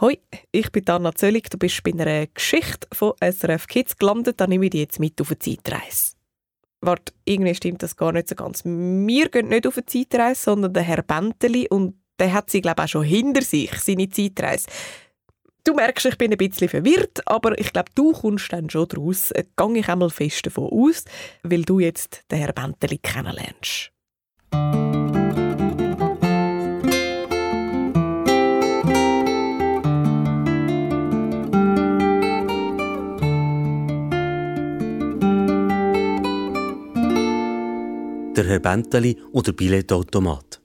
Hoi, ich bin Anna Zöllig. Du bist bei einer Geschichte von SRF Kids gelandet. Da nehme ich dich jetzt mit auf eine Zeitreise. Warte, irgendwie stimmt das gar nicht so ganz. Wir gehen nicht auf eine Zeitreise, sondern der Herr Benteli und der hat sie, glaube ich, auch schon hinter sich, seine Zeitreise. Du merkst, ich bin ein bisschen verwirrt, aber ich glaube, du kommst dann schon daraus. Äh, Gehe ich einmal fest davon aus, weil du jetzt den Herr Benteli kennenlernst. Der Herr Benteli und der Billetautomat.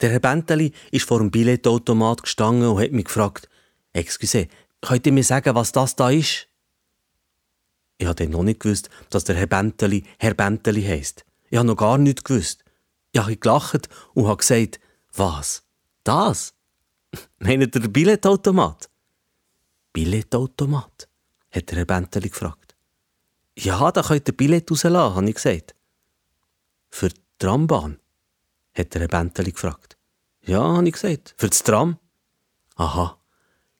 Der Herr Benteli ist vor dem Billetautomat gestanden und hat mich gefragt, Excuse, könnt ihr mir sagen, was das da ist? Ich habe noch nicht gewusst, dass der Herr Benteli Herr Benteli heisst. Ich habe noch gar nichts gewusst. Ich habe gelacht und habe gesagt, was? Das? Meint ihr der Billetautomat? Billetautomat? hat der Herr Benteli gefragt. Ja, da könnt ihr Billett rauslassen, habe ich gesagt. Für die Trambahn? hat der Herr Benteli gefragt. Ja, habe ich gesagt. Für das Tram? Aha,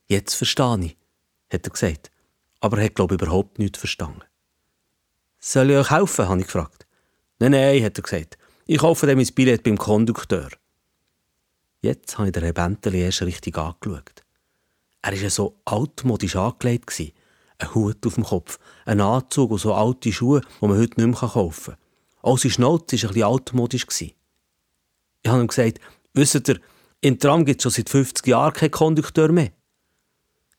jetzt verstehe ich, hat er gesagt. Aber er hat, glaube ich, überhaupt nichts verstanden. Soll ich euch helfen, habe ich gefragt. Nein, nein, hat er gesagt. Ich kaufe dem mein Billett beim Kondukteur. Jetzt habe ich den Herr Benteli erst richtig angeschaut. Er war so altmodisch angelegt. Ein Hut auf dem Kopf, ein Anzug und so alte Schuhe, die man heute nicht mehr kaufen kann. Auch sein Schnauze war ein bisschen altmodisch. Ich habe ihm gesagt, wisst ihr, im Tram gibt es schon seit 50 Jahren keinen Kondukteur mehr.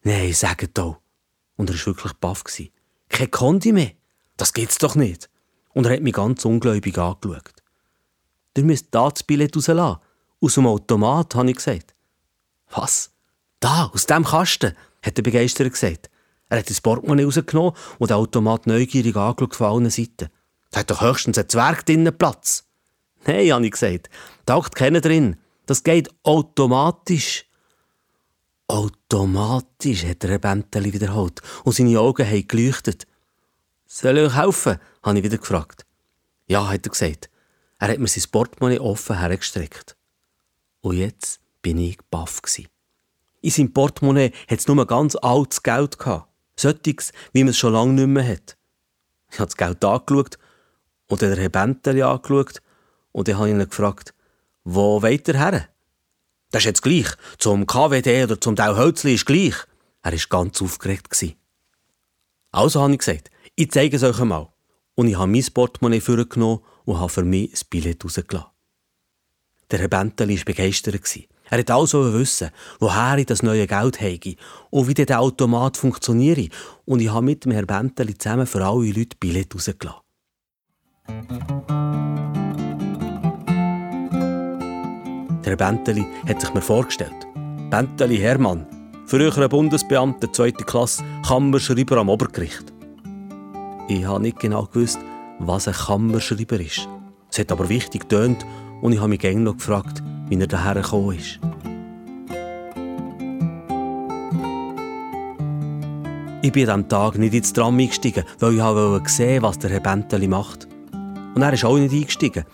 Nein, sagt auch. Und er war wirklich baff. Kein Kondi mehr? Das gibt's doch nicht. Und er hat mich ganz ungläubig angeschaut. Ihr müsst da das Billett rauslassen. Aus dem Automat, habe ich gesagt. Was? Da, aus dem Kasten, hat er begeistert gesagt. Er hat das Portemonnaie rausgenommen und den Automat neugierig angeschaut von allen Seiten. Da hat doch höchstens ein Zwerg drinnen Platz. Nein, habe ich gesagt. Taucht keiner drin. Das geht automatisch. Automatisch, hat der Benteli wiederholt. Und seine Augen haben geleuchtet. Soll ich euch helfen? habe ich wieder gefragt. Ja, hat er gesagt. Er hat mir sein Portemonnaie offen hergestreckt. Und jetzt bin ich baff. In seinem Portemonnaie hat es nur ganz altes Geld gehabt. Solches, wie man es schon lange nicht mehr hat. Ich habe das Geld angeschaut und dann den Herr Benteli angeschaut und dann habe ich ihn gefragt, wo weiter her? Das ist jetzt gleich. Zum KWD oder zum Dauhölzli ist gleich. Er war ganz aufgeregt. Also habe ich gesagt, ich zeige es euch einmal. Und ich habe mein Portemonnaie vorgenommen und habe für mich ein Billett rausgelassen. Der Herr Benteli war begeistert. Er wollte also wissen, woher ich das neue Geld habe und wie der Automat funktioniert. Und ich habe mit dem Herrn Benteli zusammen für alle Leute Billett rausgelassen. Der Benteli hat sich mir vorgestellt. Benteli Hermann, früherer Bundesbeamter zweite Klasse, Kammerschreiber am Obergericht. Ich habe nicht genau gewusst, was ein Kammerschreiber ist. Es hat aber wichtig getönt und ich habe mich gerne noch gefragt, wie er daher gekommen ist. Ich bin an diesem Tag nicht ins Tram eingestiegen, weil ich wollte sehen, was der Herr Benteli macht. Und er ist auch nicht eingestiegen.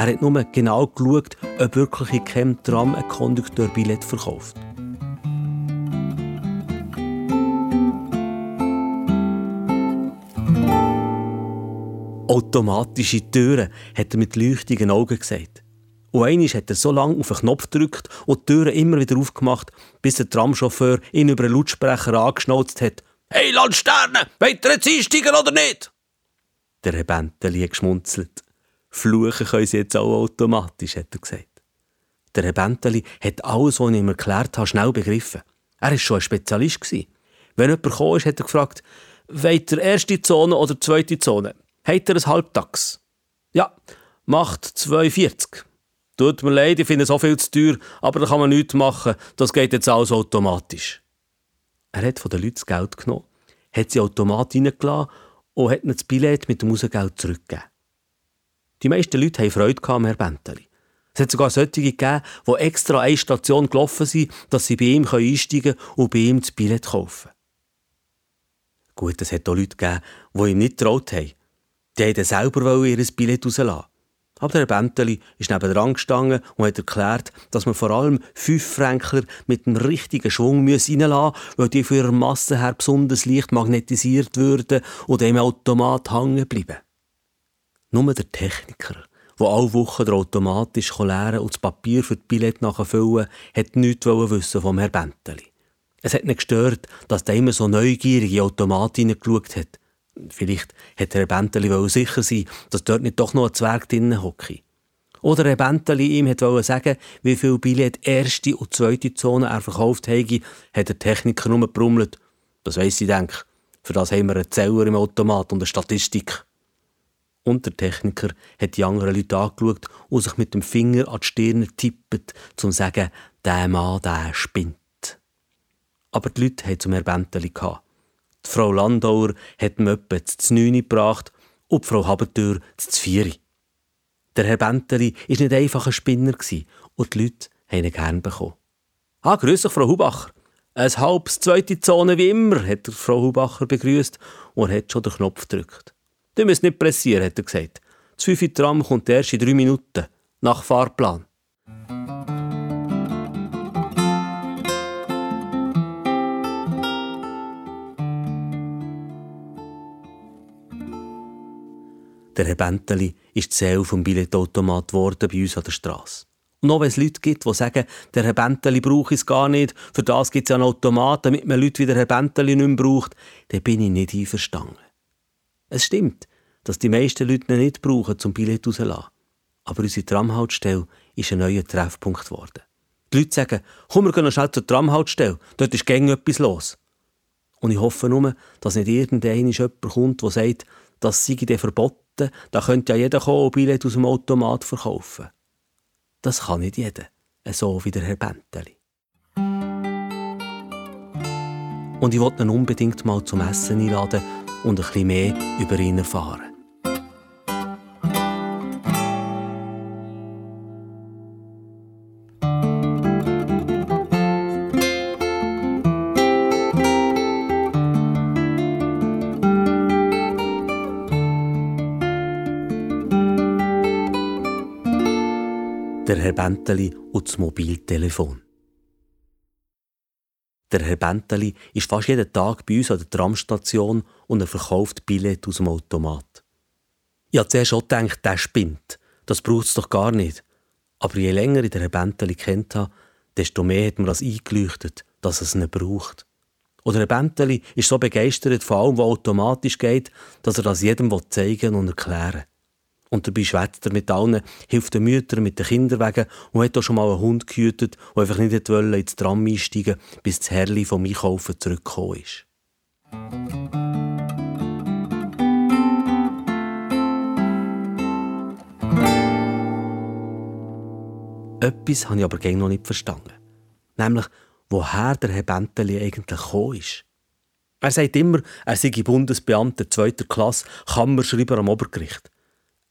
Er hat nur genau geschaut, ob wirklich in keinem Tram ein Kondukteur-Billett verkauft. Automatische Türen, hat er mit leuchtigen Augen gesagt. Und einmal hat er so lange auf den Knopf gedrückt und die Türen immer wieder aufgemacht, bis der Tramchauffeur ihn über einen Lautsprecher angeschnauzt hat. «Hey, Landsterne, wollt ihr jetzt einsteigen oder nicht?» Der Herr hat geschmunzelt. Fluchen können sie jetzt auch automatisch, hat er gesagt. Der Herr hat alles, was ich ihm erklärt habe, schnell begriffen. Er war schon ein Spezialist. Wenn jemand kam, ist, hat er gefragt, wollt ihr erste Zone oder zweite Zone? Habt ihr ein Halbtags? Ja, macht 2,40. Tut mir leid, ich finde so viel zu teuer, aber da kann man nichts machen, das geht jetzt alles automatisch. Er hat von den Leuten das Geld genommen, hat sie automatisch reingelassen und hat ihnen das Billett mit dem Rausgeld zurückgegeben. Die meisten Leute haben Freude am Herr Benteli. Es hat sogar solche gegeben, die extra eine Station gelaufen sind, dass sie bei ihm einsteigen können und bei ihm das Billett kaufen. Gut, es hat auch Leute gegeben, die ihm nicht getraut haben. Die wollten selber ihr Billett rauslassen. Aber der Herr Benteli ist neben dran gestanden und hat erklärt, dass man vor allem fünf Fränkler mit einem richtigen Schwung reinlassen müsse, weil die für ihre Masse her besonders leicht magnetisiert würden und im Automat hängen bleiben. Nur der Techniker, der alle Wochen der automatisch leeren und das Papier für das Billett nachfüllen, hat nichts wissen vom Herrn Benteli. Es hat nicht gestört, dass der immer so neugierig in den Automat hineingeschaut hat. Vielleicht hätte Herr Benteli sicher sein dass dort nicht doch noch ein Zwerg drinnen hocke. Oder Herr Benteli ihm wollte sagen, wie viel Billett erste und zweite Zone er verkauft habe, hat der Techniker nur gebrummelt. Das weiss ich, denke. Für das haben wir einen Zeller im Automat und eine Statistik. Und der Techniker hat die anderen Leute angeschaut und sich mit dem Finger an die Stirn tippt, um zu sagen, der Mann, der spinnt. Aber die Leute hatten zum Herrn Benteli. Die Frau Landauer hat ihm etwa zu 9 gebracht und die Frau Habentür zu 4. Der Herr Benteli war nicht einfach ein Spinner und die Leute haben ihn gern bekommen. Ah, grüß dich, Frau Hubacher. Ein halbes zweite Zone wie immer, hat Frau Hubacher begrüßt und hat schon den Knopf gedrückt. Du müsst nicht pressieren, hat er gesagt. Das 5 Tram kommt erst in drei Minuten, nach Fahrplan. Der Herr Benteli ist die Seele vom Billetautomat geworden bei uns an der Straße. Und auch wenn es Leute gibt, die sagen, der Herr Benteli brauche es gar nicht, für das gibt es ja einen Automat, damit man Leute wie der Herr Benteli nicht mehr braucht, dann bin ich nicht einverstanden. Es stimmt, dass die meisten Leute nicht brauchen, zum Billett rauszulassen. Aber unsere Tramhaltestelle ist ein neuer Treffpunkt geworden. Die Leute sagen, komm, wir gehen schnell zur Tramhaltestelle, dort ist gängig etwas los. Und ich hoffe nur, dass nicht irgendein jemand kommt, der sagt, das sei dann verboten, da könnte ja jeder kommen und Billett aus dem Automat verkaufen. Das kann nicht jeder, so wie der Herr Benteli. Und ich wollte ihn unbedingt mal zum Essen einladen und ein bisschen mehr über ihn erfahren. Der Herr Benteli und das Mobiltelefon. Der Herr Benteli ist fast jeden Tag bei uns an der Tramstation und er verkauft Billett aus dem Automat. Ich habe zuerst auch gedacht, der spinnt. Das braucht es doch gar nicht. Aber je länger ich den Herr Benteli kennt habe, desto mehr hat mir das eingeleuchtet, dass es nicht braucht. Oder Herr Benteli ist so begeistert von allem, was automatisch geht, dass er das jedem zeigen und erklären will. Und dabei schwätzt er mit allen, hilft den Müttern mit den Kindern wegen und hat auch schon mal einen Hund gehütet, der einfach nicht wollte ins Tram einsteigen, bis das Herrli vom Einkaufen zurückgekommen ist. Etwas habe ich aber gegen noch nicht verstanden. Nämlich, woher der Herr Benteli eigentlich gekommen ist. Er sagt immer, er sei Bundesbeamter zweiter Klasse, Kammerschreiber am Obergericht.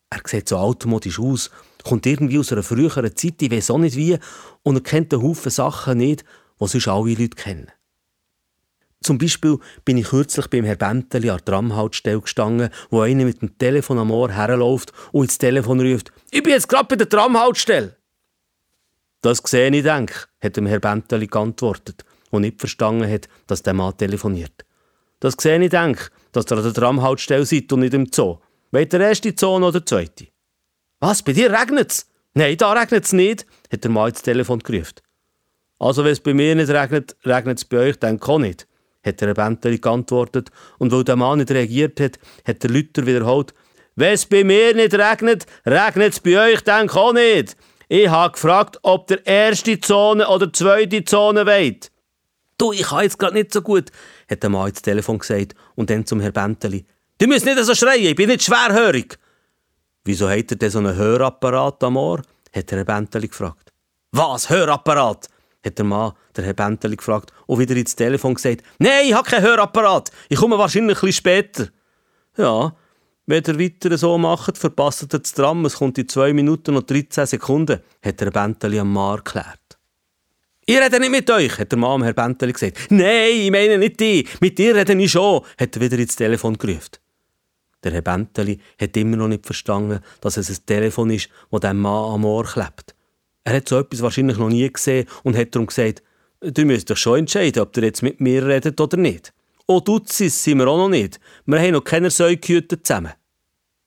Er sieht so altmodisch aus, kommt irgendwie aus einer früheren Zeit, ich weiß auch nicht wie, und er kennt einen Haufen Sachen nicht, die sonst alle Leute kennen. Zum Beispiel bin ich kürzlich beim Herrn Benteli an der Tramhaltestelle gestanden, wo einer mit dem Telefon am Ohr herläuft und ins Telefon ruft, «Ich bin jetzt gerade bei der Tramhaltestelle!» «Das sehe ich, denke», hat dem Herr Benteli geantwortet und nicht verstanden hat, dass der Mann telefoniert. «Das sehe ich, denke, dass ihr an der Tramhaltestelle seid und nicht im Zoo. Wollt ihr erste Zone oder zweite? Was, bei dir regnet's? Nein, da regnet's nicht, hat der Mann ins Telefon gerufen. Also, wenn es bei mir nicht regnet, regnet es bei euch dann auch nicht, hat der Benteli geantwortet. Und weil der Mann nicht reagiert hat, hat der Lüter wiederholt, wenn es bei mir nicht regnet, regnet es bei euch dann auch nicht. Ich habe gefragt, ob der erste Zone oder zweite Zone wollt. Du, ich kann jetzt gerade nicht so gut, hat der Mann ins Telefon gesagt und dann zum Herrn Benteli. Du müsst nicht so schreien, ich bin nicht schwerhörig. Wieso hat er denn so einen Hörapparat am Ohr? hat der Herr Benteli gefragt. Was, Hörapparat? hat der Mann, der Herr Benteli gefragt und wieder ins Telefon gesagt, nein, ich habe keinen Hörapparat, ich komme wahrscheinlich ein bisschen später. Ja, wenn ihr weiter so macht, verpasst ihr das Tram, es kommt in 2 Minuten und 13 Sekunden, hat der Benteli am Mann erklärt. Ich rede nicht mit euch, hat der Mann Herr Benteli gesagt. Nein, ich meine nicht die, mit dir rede ich schon, hat er wieder ins Telefon gerufen. Der Herr Benteli hat immer noch nicht verstanden, dass es ein Telefon ist, das dem Mann am Ohr klebt. Er hat so etwas wahrscheinlich noch nie gesehen und hat darum gesagt, du müsst doch schon entscheiden, ob ihr jetzt mit mir redet oder nicht. Oh, Dutzis sind wir auch noch nicht. Wir haben noch keine Säugehüte zusammen.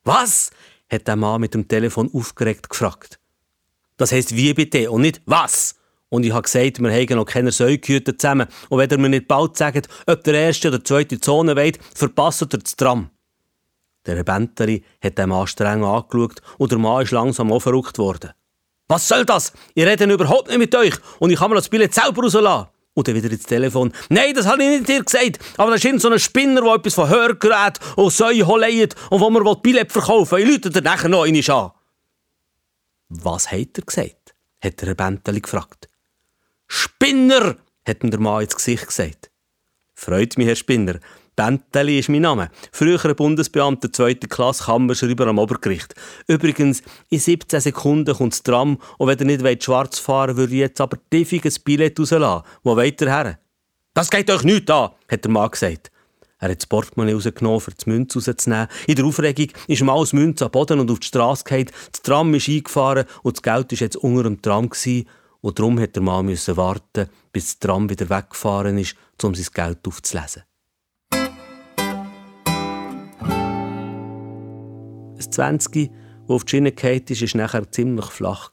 Was? hat der Mann mit dem Telefon aufgeregt gefragt. Das heisst wie bitte und nicht was? Und ich habe gesagt, wir haben noch keine Säugehüte zusammen. Und wenn ihr mir nicht bald sagt, ob der erste oder zweite Zone weht, verpasst ihr das Tram. Der Rebenteri hat den Mann streng angeschaut und der Mann ist langsam auch verrückt worden. Was soll das? Ich rede überhaupt nicht mit euch und ich kann mir das Billett selber rauslassen. Und dann wieder ins Telefon. Nein, das habe ich nicht dir gesagt. Aber das ist so ein Spinner, der etwas von Hörgerät und Säue leiht und wo man Billett verkaufen will. Ich lüte dir nachher noch einmal an. Was hat er gesagt? hat der Rebenteli gefragt. Spinner, hat ihm der Mann ins Gesicht gesagt. Freut mich, Herr Spinner. Benteli ist mein Name. Früherer Bundesbeamter zweiter Klasse Kammerschreiber am Obergericht. Übrigens, in 17 Sekunden kommt das Tram und wenn ihr nicht schwarz fahren wollt, würde ich jetzt aber tiefig ein Billett rauslassen. Wo weiter her? Das geht euch nicht an, hat der Mann gesagt. Er hat das Portemonnaie rausgenommen, um die Münze rauszunehmen. In der Aufregung ist ihm alles Münze am Boden und auf die Straße gefallen. Das Tram ist eingefahren und das Geld war jetzt unter dem Tram. Gewesen. Und darum musste der Mann warten, bis das Tram wieder weggefahren ist, um sein Geld aufzulesen. 20, das auf die Schiene gefallen ist, war nachher ziemlich flach.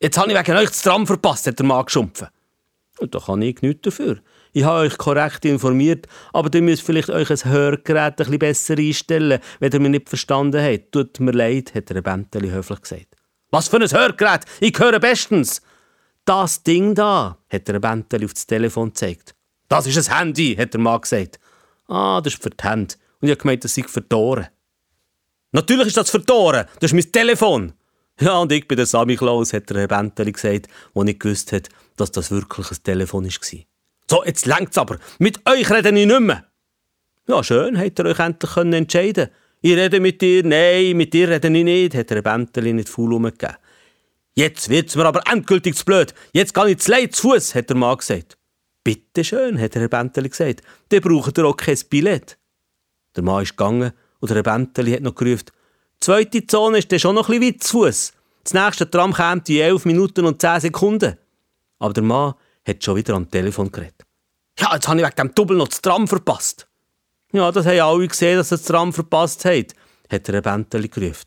Jetzt habe ich wegen euch das Tram verpasst, hat der Mann geschumpfen. Und da kann ich nichts dafür. Ich habe euch korrekt informiert, aber ihr müsst vielleicht euch ein Hörgerät ein besser einstellen, wenn ihr mich nicht verstanden habt. Tut mir leid, hat der Benteli höflich gesagt. Was für ein Hörgerät? Ich höre bestens. Das Ding da, hat der Benteli auf das Telefon gezeigt. Das ist ein Handy, hat der Mann gesagt. Ah, das ist für die Hände. Und ich habe gemeint, das sei verdorren. Natürlich ist das verdorren. Das ist mein Telefon. Ja, und ich bin der Sammy Klaus, hat der Herr Benteli gesagt, der nicht gewusst hat, dass das wirklich ein Telefon war. So, jetzt längt's aber. Mit euch rede ich nicht mehr. Ja, schön, habt ihr euch endlich entscheiden Ich rede mit dir, nein, mit dir rede ich nicht, hat der Herr nicht faul umgegeben. Jetzt wird's mir aber endgültig zu blöd. Jetzt gehe ich zu Leid zu Fuß, hat der Mann gesagt. Bitte schön, hat der Herr Benteli gesagt. Dann braucht ihr auch kein Billett. Der Mann ist gegangen und der Benteli hat noch gerufen, die zweite Zone ist dann schon noch ein bisschen weit zu Fuß. Das nächste Tram kommt in 11 Minuten und 10 Sekunden. Aber der Mann hat schon wieder am Telefon geredet. Ja, jetzt habe ich wegen dem Double noch das Tram verpasst. Ja, das haben alle gesehen, dass er das Tram verpasst hat, hat der Benteli gerufen.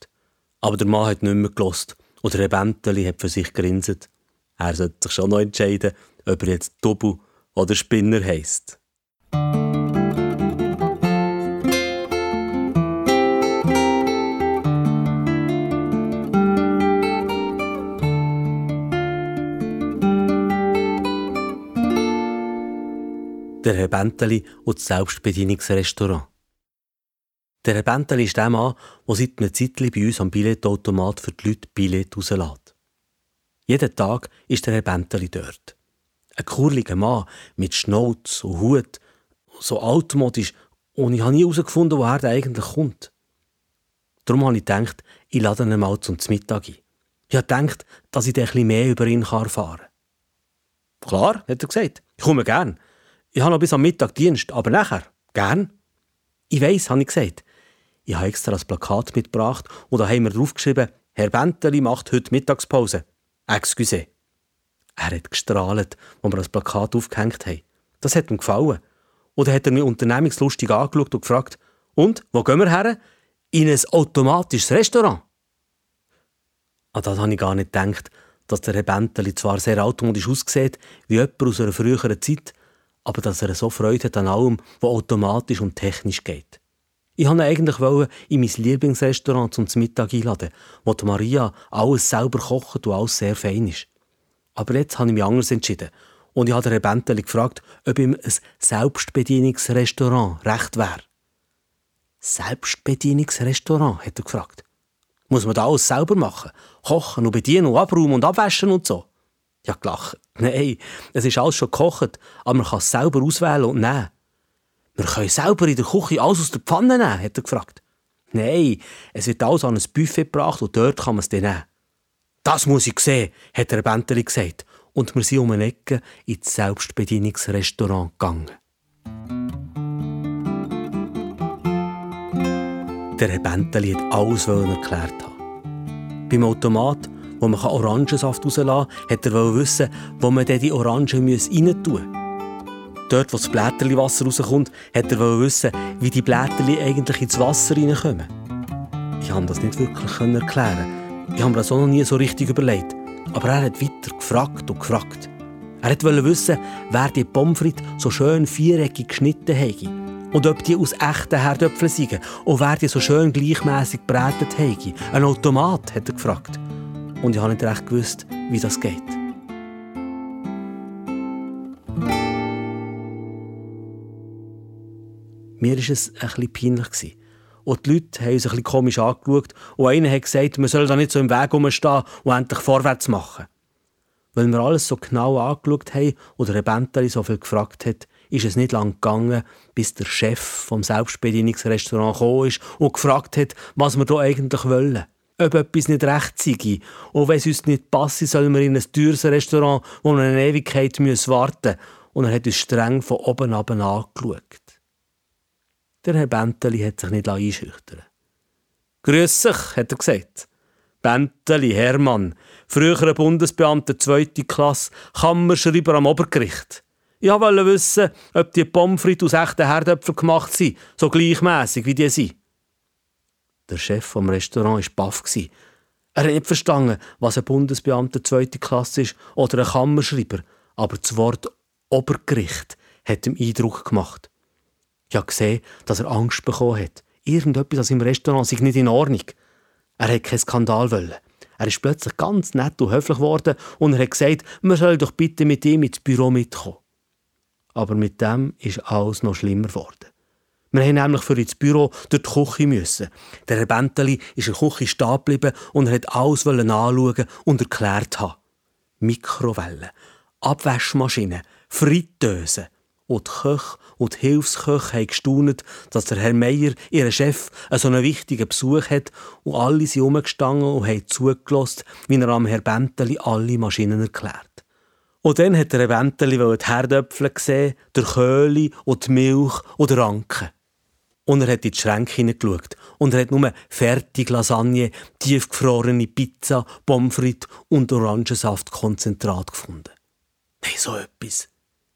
Aber der Mann hat nicht mehr gelost. Und der Benteli hat für sich grinset. Er sollte sich schon noch entscheiden, ob er jetzt Double oder Spinner heisst. Der Herr Benteli und das Selbstbedienungsrestaurant. Der Herr Benteli ist der Mann, der seit einer Zeit bei uns am Billetautomat für die Leute Billett rauslässt. Jeden Tag ist der Herr Benteli dort. Ein kurliger Mann mit Schnauz und Hut, so altmodisch, und ich habe nie herausgefunden, woher der eigentlich kommt. Darum habe ich gedacht, ich lade ihn mal zum Mittag ein. Ich habe gedacht, dass ich bisschen mehr über ihn erfahren kann. Klar, hat er gesagt. Ich komme gern. Ich habe noch bis am Mittag Dienst, aber nachher, gern. Ich weiss, habe ich gesagt. Ich habe extra das Plakat mitgebracht und da haben wir draufgeschrieben, Herr Benteli macht heute Mittagspause. Excuse. Er hat gestrahlt, als wir das Plakat aufgehängt haben. Das hat ihm gefallen. Dann hat er mich unternehmungslustig angeschaut und gefragt, und, wo gehen wir her? In ein automatisches Restaurant. An das habe ich gar nicht gedacht, dass der Herr Benteli zwar sehr automatisch aussieht, wie jemand aus einer früheren Zeit, aber dass er so Freude hat an allem, was automatisch und technisch geht. Ich wollte ihn eigentlich in mein Lieblingsrestaurant zum Mittag einladen, wo Maria alles selber kocht und alles sehr fein ist. Aber jetzt habe ich mich anders entschieden und ich habe Herrn Benteli gefragt, ob ihm ein Selbstbedienungsrestaurant recht wäre. Selbstbedienungsrestaurant, hat er gefragt. Muss man da alles selber machen? Kochen und bedienen und abräumen und abwaschen und so? Ja, gelacht. Nein, es ist alles schon gekocht, aber man kann es selber auswählen und nehmen. Wir können selber in der Küche alles aus der Pfanne nehmen, hat er gefragt. Nein, es wird alles an ein Buffet gebracht und dort kann man es dann nehmen. Das muss ich sehen, hat der Benteli gesagt. Und wir sind um eine Ecke ins Selbstbedienungsrestaurant gegangen. Der Herr Benteli hat alles erklärt haben. Beim Automat, wo man Orangensaft rauslassen kann, hat er wissen, wo man die Orangen rein tun muss. Dort, wo das Blätterliwasser rauskommt, hat er wissen, wie die Blätterli eigentlich ins Wasser reinkommen. Ich konnte das nicht wirklich erklären. Ich habe mir das auch noch nie so richtig überlegt. Aber er hat weiter gefragt und gefragt. Er wollte wissen, wer die Pommes so schön viereckig geschnitten hätte. Und ob die aus echten Herdöpfeln seien. Und wer die so schön gleichmäßig gebrätet hätte. Ein Automat, hat er gefragt. Und ich habe nicht recht gewusst, wie das geht. Mir war es bisschen peinlich. Und die Leute haben uns bisschen komisch angeschaut. Und einer hat gesagt, man soll da nicht so im Weg rumstehen und endlich vorwärts machen. Weil wir alles so genau angeschaut haben oder ein Benteli so viel gefragt hat, ist es nicht lang gegangen, bis der Chef vom Selbstbedienungsrestaurant gekommen ist und gefragt hat, was wir hier eigentlich wollen. Ob etwas nicht recht sei. Und wenn es uns nicht passe, sollen wir in ein teures Restaurant, wo wir eine Ewigkeit warten müssen. Und er hat uns streng von oben ab angeschaut. Der Herr Benteli hat sich nicht einschüchtern Grüß sich, hat er gesagt. Benteli, Hermann, früherer Bundesbeamter zweite Klasse, Kammerschreiber am Obergericht. Ich wollte wissen, ob die Pommes frites aus echten Herdöpfeln gemacht sind, so gleichmäßig wie die sind. Der Chef vom Restaurant war baff. Er hat nicht verstanden, was ein Bundesbeamter zweite Klasse ist oder ein Kammerschreiber, aber das Wort Obergericht hat ihm Eindruck gemacht. Ich habe gesehen, dass er Angst bekommen hat. Irgendetwas aus im Restaurant sei nicht in Ordnung. Er hat keinen Skandal wollen. Er ist plötzlich ganz nett und höflich geworden und er hat gesagt, man soll doch bitte mit ihm ins Büro mitkommen. Aber mit dem ist alles noch schlimmer geworden. Wir haben nämlich für ins Büro durch die Küche müssen. Der Herr Benteli ist in der Küche stehen geblieben und er hat alles anschauen und erklärt haben. Mikrowellen, Abwaschmaschinen, Fritteusen, und die Köche und die Hilfsköche haben gestaunt, dass der Herr Meier, ihr Chef, einen so einen wichtigen Besuch hat und alle sind herumgestanden und haben zugelassen, wie er am Herr Benteli alle Maschinen erklärt. Und dann hat der Herr Benteli die Herdöpfel gesehen, der Köhli und die Milch und der Anke. Und er hat in die Schränke hineingeschaut und er hat nur fertig Lasagne, tiefgefrorene Pizza, Pommes und Orangensaftkonzentrat gefunden. Nein, so etwas.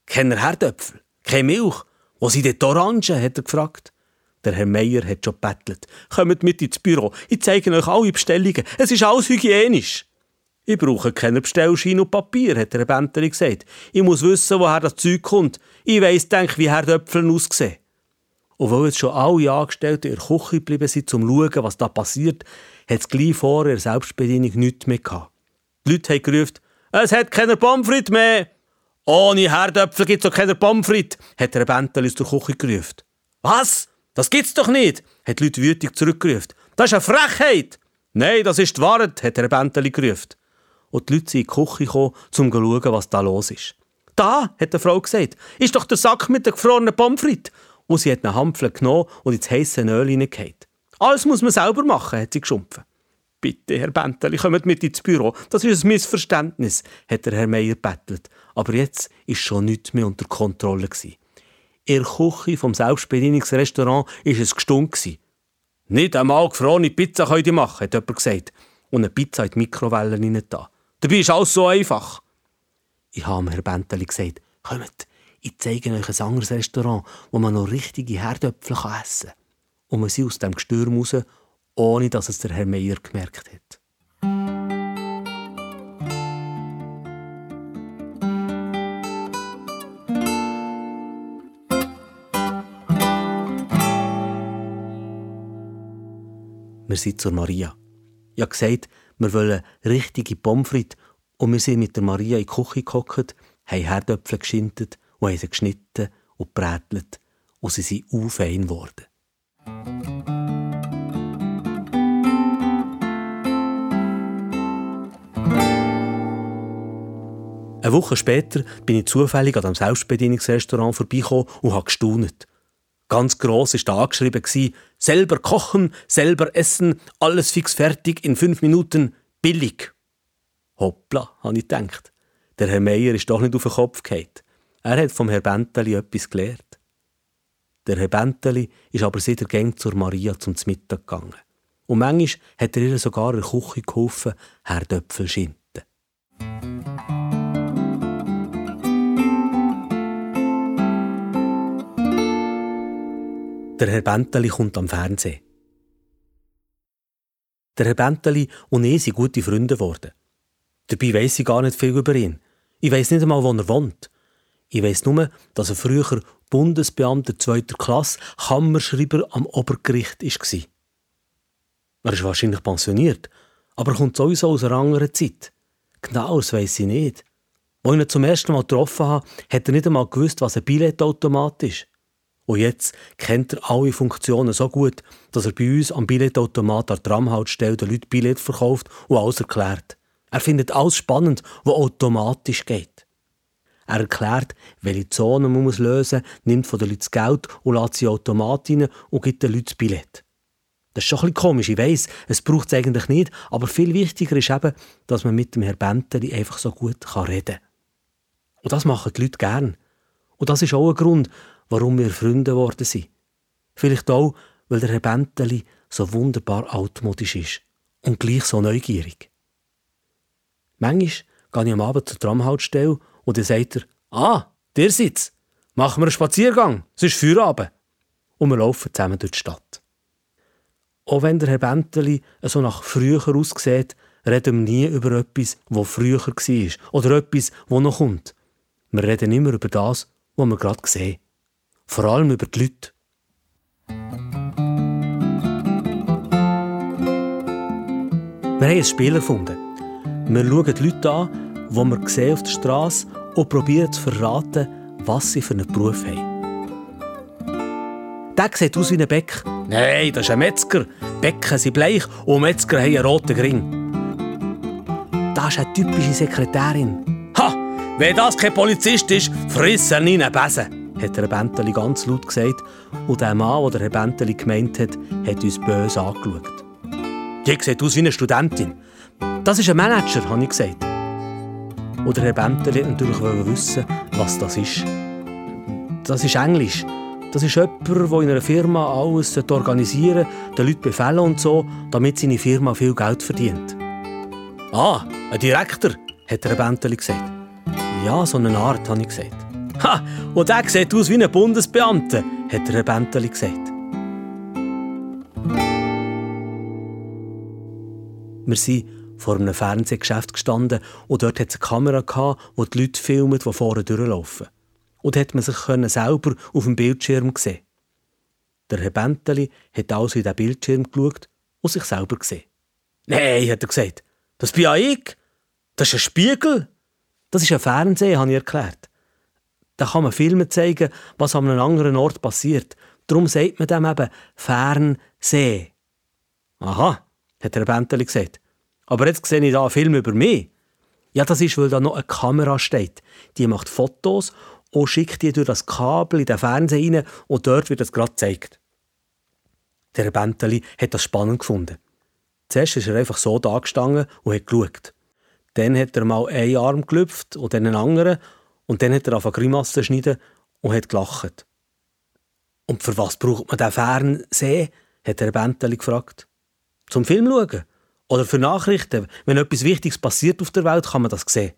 Keine Herdöpfel, keine Milch. Wo sind denn die Orangen? hat er gefragt. Der Herr Meier hat schon bettelt. Kommt mit ins Büro. Ich zeige euch alle Bestellungen. Es ist alles hygienisch. Ich brauche keinen Bestellschein und Papier, hat der Benteli gesagt. Ich muss wissen, woher das Zeug kommt. Ich weiss, denk, wie Herdöpfel aussehen. Und weil jetzt schon alle Angestellten in der Küche geblieben sind, um zu schauen, was da passiert, hat es gleich vor der Selbstbedienung nichts mehr gehabt. Die Leute haben gerufen, es hat keine Pommes mehr. Ohne Herdöpfel gibt's doch keine Pommes hat der Bentel aus der Küche gerufen. Was? Das gibt's doch nicht, hat die Leute wütig zurückgerufen. Das ist eine Frechheit. Nein, das ist die Wahrheit, hat der Bentel gerufen. Und die Leute sind in die Küche gekommen, um zu schauen, was da los ist. Da, hat die Frau gesagt, ist doch der Sack mit den gefrorenen Pommes frites. Und sie hat einen Hampfel genommen und ins heiße Öl hineingehauen. Alles muss man selber machen, hat sie geschumpfen. Bitte, Herr Benteli, kommt mit ins Büro. Das ist ein Missverständnis, hat der Herr Meier bettelt. Aber jetzt ist schon nichts mehr unter Kontrolle. In der Küche vom Selbstbedienungsrestaurant war es gestunken. Nicht einmal gefrorene Pizza könnt ihr machen, hat jemand gesagt. Und eine Pizza in die Mikrowelle da. Dabei ist alles so einfach. Ich habe Herr Benteli gesagt, kommt, ich zeige euch ein anderes Restaurant, wo man noch richtige Herdöpfel essen kann. Und wir sind aus dem Gestürm raus ohne dass es der Herr Meier gemerkt hat. Wir sind zur Maria. Ich habe gesagt, wir wollen richtige Pommes frites und wir sind mit der Maria in die Küche gehockt, haben Herdöpfel geschintet und haben sie geschnitten und brätelt und sie sind fein geworden. Eine Woche später bin ich zufällig an einem Selbstbedienungsrestaurant vorbeigekommen und habe gestaunt. Ganz gross war da angeschrieben, selber kochen, selber essen, alles fix fertig in fünf Minuten, billig. Hoppla, habe ich gedacht. Der Herr Meier ist doch nicht auf den Kopf gefallen. Er hat vom Herrn Benteli etwas gelernt. Der Herr Benteli ist aber seit der Gang zur Maria zum Mittag gegangen. Und manchmal hat er ihr sogar in der Küche geholfen, Herdöpfel schinten. Der Herr Benteli kommt am Fernsehen. Der Herr Benteli und ich sind gute Freunde geworden. Dabei weiss ich gar nicht viel über ihn. Ich weiss nicht einmal, wo er wohnt. Ich weiss nur, dass er früher Bundesbeamter zweiter Klasse, Kammerschreiber am Obergericht war. Er ist wahrscheinlich pensioniert, aber er kommt sowieso aus einer anderen Zeit. Genau, das weiss ich nicht. Als ich ihn zum ersten Mal getroffen habe, hat er nicht einmal gewusst, was ein Billetautomat ist. Und jetzt kennt er alle Funktionen so gut, dass er bei uns am Billetautomat an der Tramhaltestelle den Leuten Billett verkauft und alles erklärt. Er findet alles spannend, was automatisch geht. Er erklärt, welche Zonen man lösen muss, nimmt von den Leuten das Geld und lässt sie Automat rein und gibt den Leuten das Billett. Das ist schon ein komisch, ich weiss, es braucht es eigentlich nicht, aber viel wichtiger ist eben, dass man mit dem Herrn Benteli einfach so gut reden kann. Und das machen die Leute gern. Und das ist auch ein Grund, warum wir Freunde geworden sind. Vielleicht auch, weil der Herr Benteli so wunderbar altmodisch ist und gleich so neugierig. Manchmal gehe ich am Abend zur Tramhaltestelle und dann sagt er, ah, der sitzt, machen wir einen Spaziergang, es ist Feierabend. Und wir laufen zusammen durch die Stadt. Auch wenn der Herr Benteli so nach früher aussieht, reden wir nie über etwas, was früher war oder etwas, das noch kommt. Wir reden immer über das, was wir gerade sehen. Vor allem über die Leute. Wir haben ein Spiel erfunden. Wir schauen die Leute an, die wir auf der Straße und probieren zu verraten, was sie für einen Beruf haben. Der sieht aus wie ein Bäck. Nein, das ist ein Metzger. Becken sind bleich und Metzger haben einen roten Gring. Das ist eine typische Sekretärin. Ha! Wenn das kein Polizist ist, friss er einen Besen hat Herr Benteli ganz laut gesagt. Und der Mann, der Herr Benteli gemeint hat, hat uns böse angeschaut. Die sieht aus wie eine Studentin. Das ist ein Manager, habe ich gesagt. Und Herr Benteli natürlich wissen, was das ist. Das ist Englisch. Das ist jemand, der in einer Firma alles organisieren den Leuten befehlen und so, damit seine Firma viel Geld verdient. Ah, ein Direktor, hat Herr Benteli gesagt. Ja, so eine Art, habe ich gesagt. Ha, und der sieht aus wie ein Bundesbeamter, hat der Benteli gesagt. Wir sind vor einem Fernsehgeschäft gestanden und dort hat es eine Kamera gehabt, wo die Leute filmen, die vorne durchlaufen. Und hat man sich selber auf dem Bildschirm sehen. Der Herr Benteli hat also in den Bildschirm geschaut und sich selber gesehen. Nein, hat er gesagt, das bin ich. Das ist ein Spiegel. Das ist ein Fernseher, habe ich erklärt. Da kann man Filme zeigen, was an einem anderen Ort passiert. Darum sagt man dem eben Fernsehen. Aha, hat der Benteli gesagt. Aber jetzt sehe ich da einen Film über mich. Ja, das ist, weil da noch eine Kamera steht. Die macht Fotos und schickt die durch das Kabel in den Fernseher rein und dort wird es gerade gezeigt. Der Benteli hat das spannend gefunden. Zuerst ist er einfach so da gestanden und hat geschaut. Dann hat er mal einen Arm gelüpft und dann einen anderen und dann hat er angefangen Grimassen schneiden und hat gelacht. Und für was braucht man den Fernsehen? hat der Benteli gefragt. Zum Film schauen? Oder für Nachrichten? Wenn etwas Wichtiges passiert auf der Welt, kann man das sehen.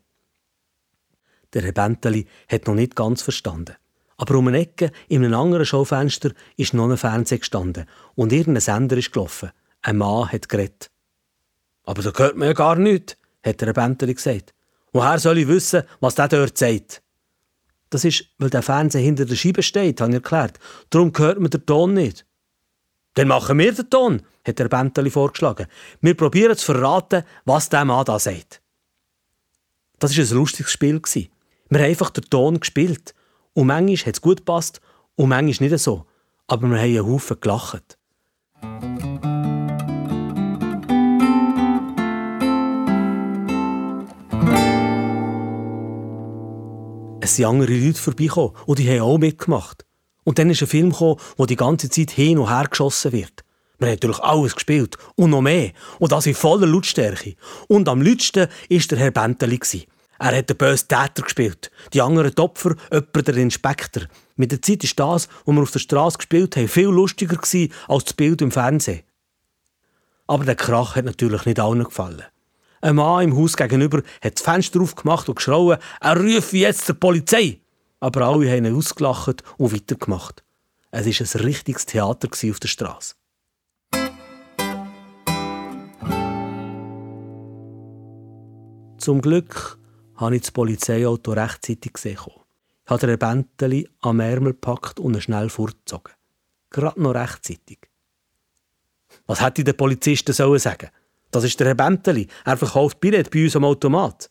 Der Herr Benteli hat noch nicht ganz verstanden. Aber um eine Ecke in einem anderen Schaufenster ist noch ein Fernseher gestanden und irgendein Sender ist gelaufen. Ein Mann hat geredet. Aber da hört man ja gar nichts, hat der Herr Benteli gesagt. Woher soll ich wissen, was der dort sagt? Das ist, weil der Fernseher hinter der Scheibe steht, habe ich erklärt. Darum hört man den Ton nicht. Dann machen wir den Ton, hat der Benteli vorgeschlagen. Wir probieren zu verraten, was der Mann da sagt. Das war ein lustiges Spiel. Wir haben einfach den Ton gespielt. Und manchmal hat es gut gepasst und manchmal nicht so. Aber wir haben einen Haufen gelacht. es sind andere Leute vorbeigekommen und die haben auch mitgemacht. Und dann ist ein Film gekommen, wo die ganze Zeit hin und her geschossen wird. Wir haben natürlich alles gespielt und noch mehr. Und das in voller Lautstärke. Und am lautsten war der Herr Benteli. Er hat den bösen Täter gespielt. Die anderen Opfer, jemand der Inspektor. Mit der Zeit ist das, was wir auf der Straße gespielt haben, viel lustiger gewesen als das Bild im Fernsehen. Aber der Krach hat natürlich nicht allen gefallen. Ein Mann im Haus gegenüber hat das Fenster aufgemacht und geschrauen, er rufe jetzt der Polizei. Aber alle haben ihn ausgelacht und weitergemacht. Es war ein richtiges Theater auf der Straße. Zum Glück habe ich das Polizeiauto rechtzeitig gesehen. Ich habe den Bänteli am Ärmel gepackt und ihn schnell fortgezogen. Gerade noch rechtzeitig. Was hätte der Polizisten sollen sagen? Das ist der Herr Bänteli. Er verkauft Billett bei uns am Automat.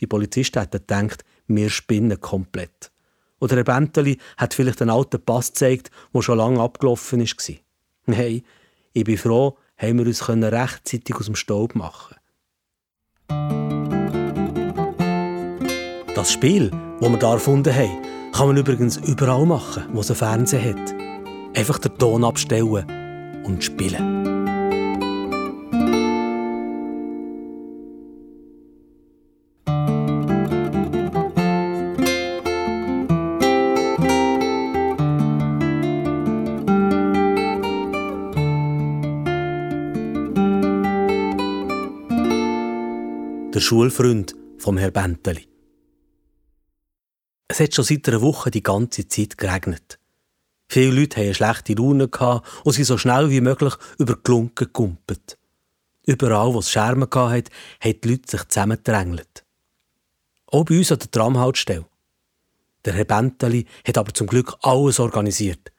Die Polizisten hätten gedacht, wir spinnen komplett. Oder Herr Bänteli hat vielleicht einen alten Pass gezeigt, der schon lange abgelaufen war. Nein, ich bin froh, haben wir uns rechtzeitig aus dem Staub machen Das Spiel, das wir da erfunden haben, kann man übrigens überall machen, wo es einen Fernseher hat. Einfach den Ton abstellen und spielen. Der Schulfreund vom Herrn Benteli. Es hat schon seit einer Woche die ganze Zeit geregnet. Viele Leute hatten schlechte Laune und sind so schnell wie möglich über die Lunken gekumpelt. Überall, wo es Schermen hatte, haben die Leute sich zusammengedrängelt. Auch bei uns an der Tramhaltestelle. Der Herr Benteli hat aber zum Glück alles organisiert.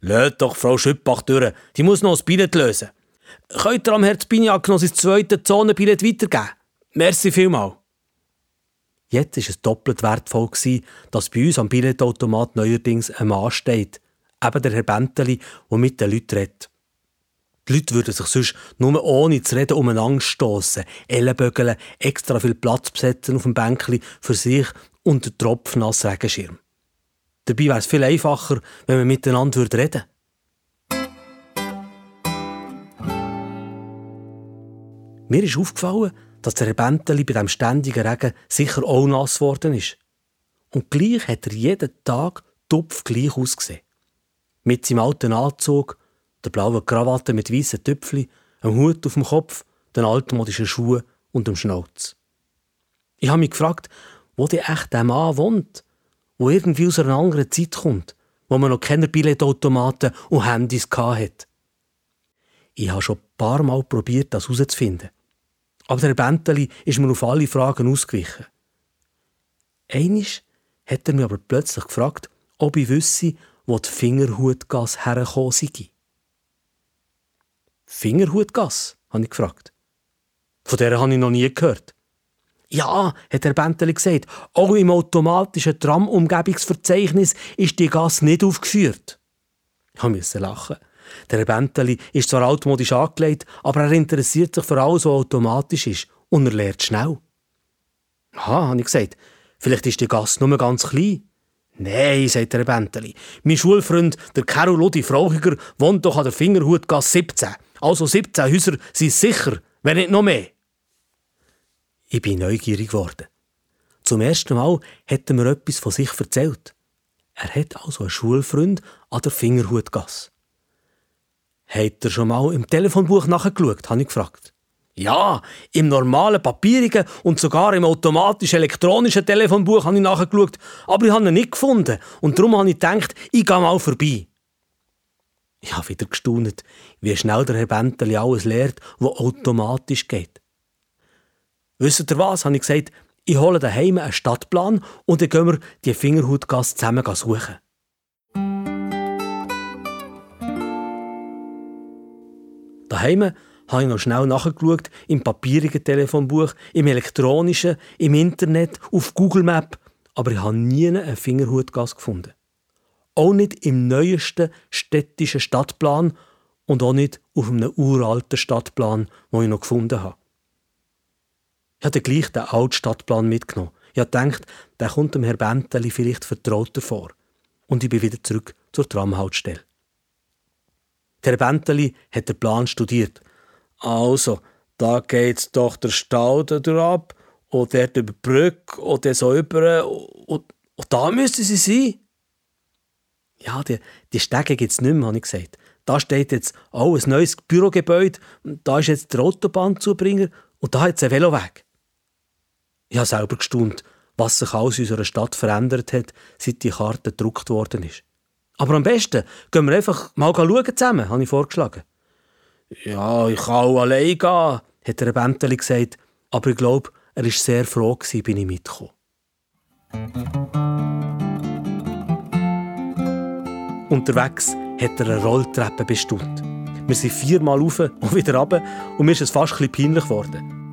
Löt doch Frau Schüppach durch, die muss noch ein Billett lösen. Könnt ihr am Herz Biniak noch sein zweites Zonenbillett weitergeben? Merci vielmal. Jetzt war es doppelt wertvoll, dass bei uns am Billetautomat neuerdings ein Mann steht. Eben der Herr Benteli, der mit den Leuten redet. Die Leute würden sich sonst nur ohne zu reden umeinander stossen, Ellenbögeln, extra viel Platz besetzen auf dem Bänkli für sich und den tropfnassen Regenschirm. Dabei wäre es viel einfacher, wenn man miteinander reden würde. Mir ist aufgefallen, dass der Herr Benteli bei diesem ständigen Regen sicher auch nass geworden ist. Und gleich hat er jeden Tag tupf gleich ausgesehen. Mit seinem alten Anzug, der blauen Krawatte mit weißen Tüpfli, einem Hut auf dem Kopf, den altmodischen Schuhen und dem Schnauz. Ich habe mich gefragt, wo der echt der Mann wohnt, wo irgendwie aus einer anderen Zeit kommt, wo man noch keine Billetautomaten und Handys hatte. Ich habe schon ein paar Mal probiert, das herauszufinden. Aber der Benteli ist mir auf alle Fragen ausgewichen. Einisch hat er mich aber plötzlich gefragt, ob ich wüsste, wo die Fingerhutgasse hergekommen sei. Fingerhutgasse? habe ich gefragt. Von der habe ich noch nie gehört. Ja, hat der Benteli gesagt, auch im automatischen Tram-Umgebungsverzeichnis ist die Gasse nicht aufgeführt. Ich musste lachen. Der Benteli ist zwar altmodisch angelegt, aber er interessiert sich für alles, was automatisch ist. Und er lernt schnell. Aha, habe ich gesagt. Vielleicht ist die Gasse nur ganz klein. Nein, sagt der Benteli. Mein Schulfreund, der Carol Ludi Frauchiger, wohnt doch an der Fingerhutgasse 17. Also 17 Häuser sind sicher, wenn nicht noch mehr. Ich bin neugierig geworden. Zum ersten Mal hat er mir etwas von sich erzählt. Er hat also einen Schulfreund an der Fingerhutgasse. Habt ihr schon mal im Telefonbuch nachgeschaut? habe ich gefragt. Ja, im normalen papierigen und sogar im automatisch elektronischen Telefonbuch habe ich nachgeschaut, aber ich habe ihn nicht gefunden und darum habe ich gedacht, ich gehe mal vorbei. Ich habe wieder gestaunt, wie schnell der Herr Benteli alles lehrt, was automatisch geht. Wisst ihr was, habe ich gesagt, ich hole daheim einen Stadtplan und dann gehen wir die Fingerhutgasse zusammen suchen. Daheim habe ich noch schnell nachgeschaut, im papierigen Telefonbuch, im elektronischen, im Internet, auf Google Map, aber ich habe nie einen Fingerhutgas gefunden. Auch nicht im neuesten städtischen Stadtplan und auch nicht auf einem uralten Stadtplan, den ich noch gefunden habe. Ich habe gleich den alten Stadtplan mitgenommen. Ich habe gedacht, der kommt dem Herrn Benteli vielleicht vertrauter vor. Und ich bin wieder zurück zur Tramhaltestelle. Der Benteli hat den Plan studiert. Also, da geht's doch der Stauder ab und dort über die Brücke und so über. Und, und da müssten sie sein. Ja, die, die Stege gibt es nicht mehr, habe ich gesagt. Da steht jetzt auch ein neues Bürogebäude, da ist jetzt der Autobahnzubringer und da hat es einen Veloweg. Ich habe selber gestaunt, was sich in unserer Stadt verändert hat, seit die Karte gedruckt worden ist. Aber am besten gehen wir einfach mal schauen zusammen, habe ich vorgeschlagen. Ja, ich kann auch allein gehen, hat der Bänteli gesagt. Aber ich glaube, er war sehr froh, bin ich mitgekommen. Unterwegs hat er eine Rolltreppe bestaunt. Wir sind viermal rauf und wieder runter und mir ist es fast ein peinlich geworden.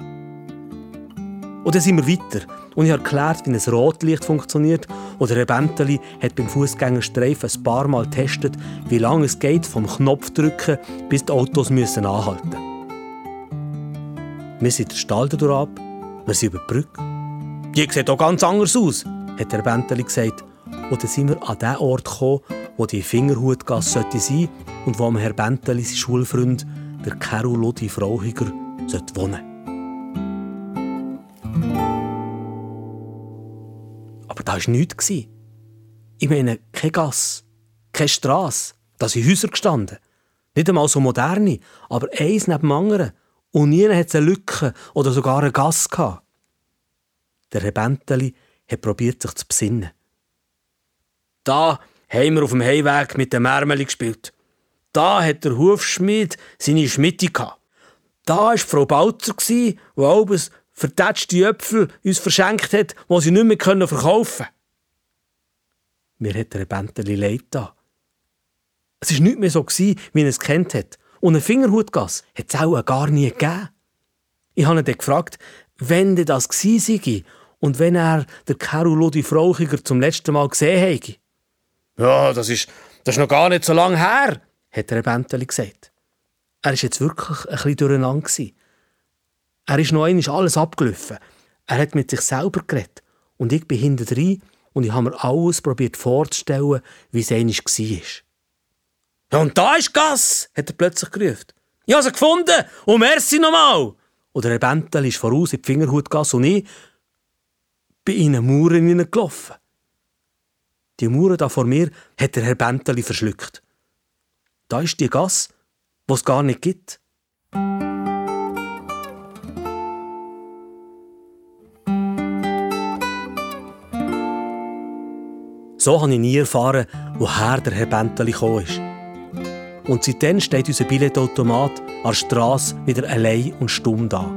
Und dann sind wir weiter und ich habe erklärt, wie ein Rotlicht funktioniert oder Herr Benteli hat beim Fußgängerstreifen ein paar Mal getestet, wie lange es geht vom Knopf drücken, bis die Autos müssen anhalten müssen. Wir sind der Stall ab, wir sind über die Brücke. Die sieht auch ganz anders aus, hat Herr Benteli gesagt. Und dann sind wir an den Ort gekommen, wo die Fingerhutgasse sein sollte und wo Herr Benteli, sein Schulfreund, der Carol Lodi Frauhiger, wohnen Aber da war nichts. Ich meine, keine Gasse, keine Strasse, da sind Häuser gestanden. Nicht einmal so moderne, aber eins neben dem anderen. Und nie hat es eine Lücke oder sogar eine Gasse gehabt. Der Herr Benteli hat probiert, sich zu besinnen. Da haben wir auf dem Heimweg mit dem Ärmeli gespielt. Da hat der Hufschmied seine Schmitte gehabt. Da war Frau Bautzer, die vertätschte Äpfel uns verschenkt hat, die sie nicht mehr verkaufen können. Mir hat der Bänteli leid da. Es war nicht mehr so, wie er es kennt hat. Und einen Fingerhutgass hat es auch gar nie gegeben. Ich habe ihn dann gefragt, wenn das gewesen sei und wenn er der Carulo die Frauchiger zum letzten Mal gesehen hätte. Ja, das ist, das ist noch gar nicht so lange her, hat der Bänteli gesagt. Er war jetzt wirklich ein bisschen durcheinander. Er ist noch einmal alles abgelaufen. Er hat mit sich selber geredet. Und ich bin hinten drin und ich habe mir alles probiert vorzustellen, wie es einmal war. Ja, und da ist Gas, hat er plötzlich gerufen. Ich habe sie gefunden und merci nochmal. Oder Herr Bentel ist voraus in die Fingerhutgasse und ich bin in eine Mauer hineingelaufen. Die Mauer da vor mir hat der Herr Benteli verschluckt. Da ist die Gasse, die es gar nicht gibt. So habe ich nie erfahren, woher der Herr Benteli gekommen ist. Und seitdem steht unser Billetautomat an der Strasse wieder allein und stumm da.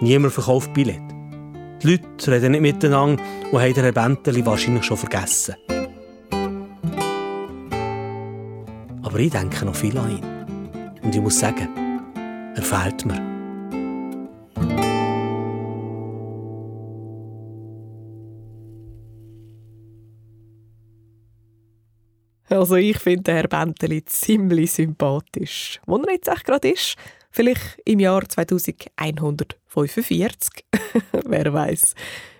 Niemand verkauft Billett. Die Leute reden nicht miteinander und haben den Herr Benteli wahrscheinlich schon vergessen. Aber ich denke noch viel an ihn. Und ich muss sagen, er fehlt mir. Also ich finde Herr Benteli ziemlich sympathisch. Wo er jetzt echt gerade ist, vielleicht im Jahr 2145, wer weiß.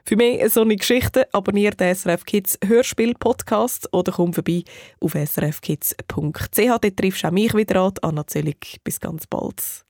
Für mehr so eine Geschichte abonniert den SRF Kids Hörspiel Podcast oder komm vorbei auf srfkids.ch. Dort triffst du auch mich wieder an, Anna Zöllig. Bis ganz bald.